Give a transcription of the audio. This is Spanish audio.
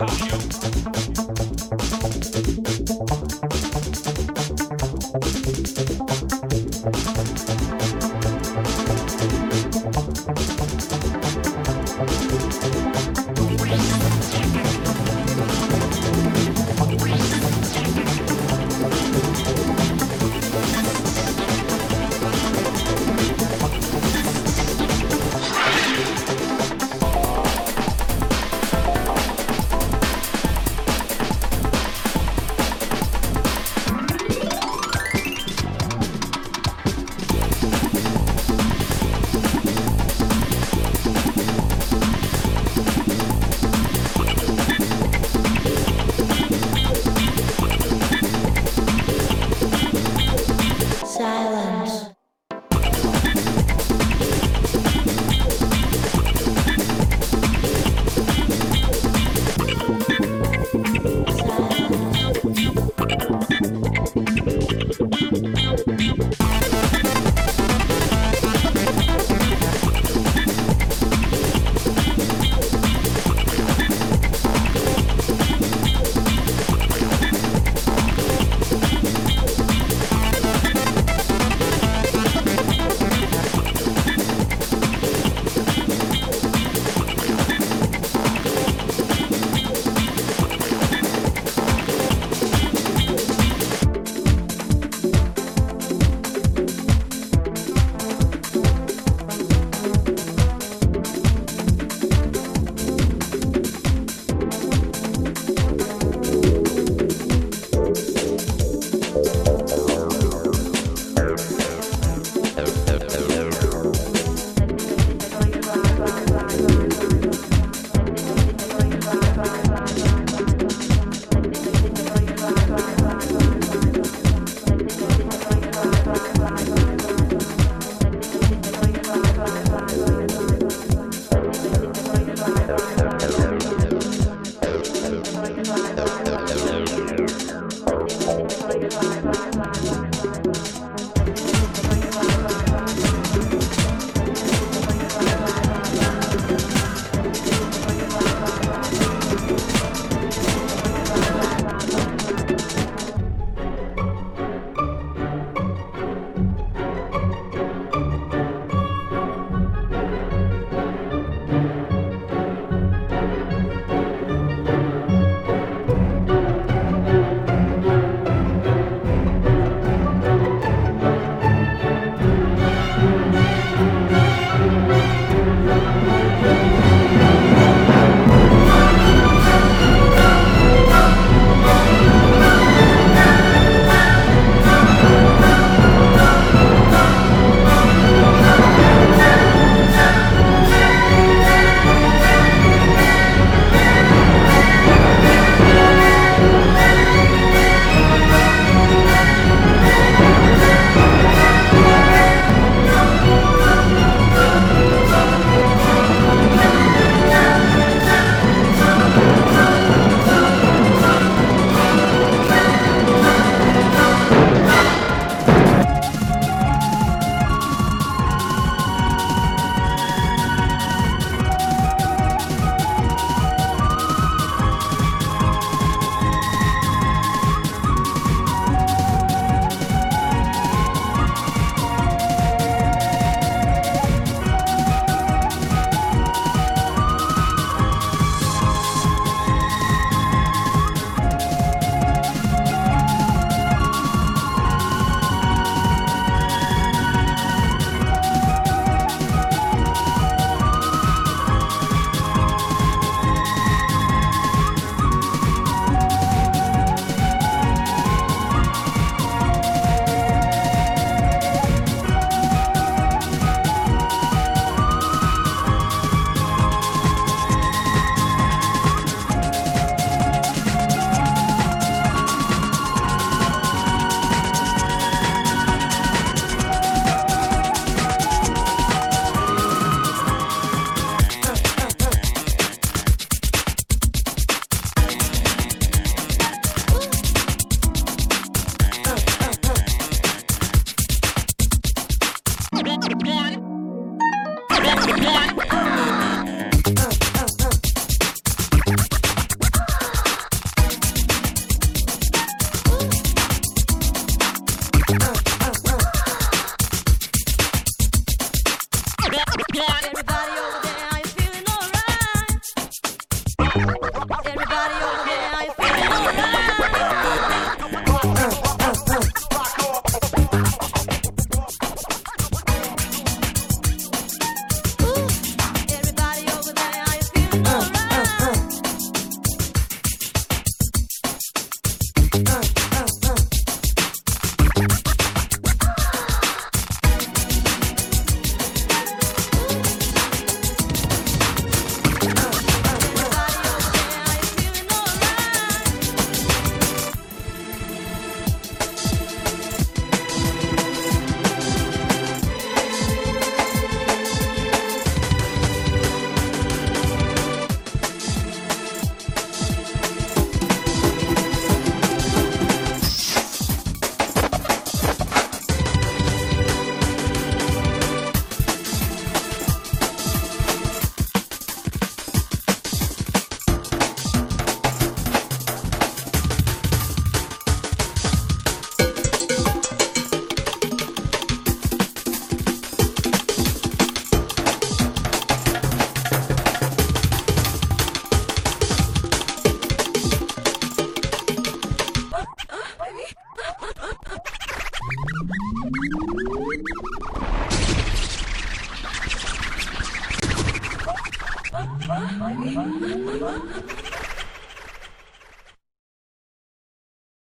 Thank you. One.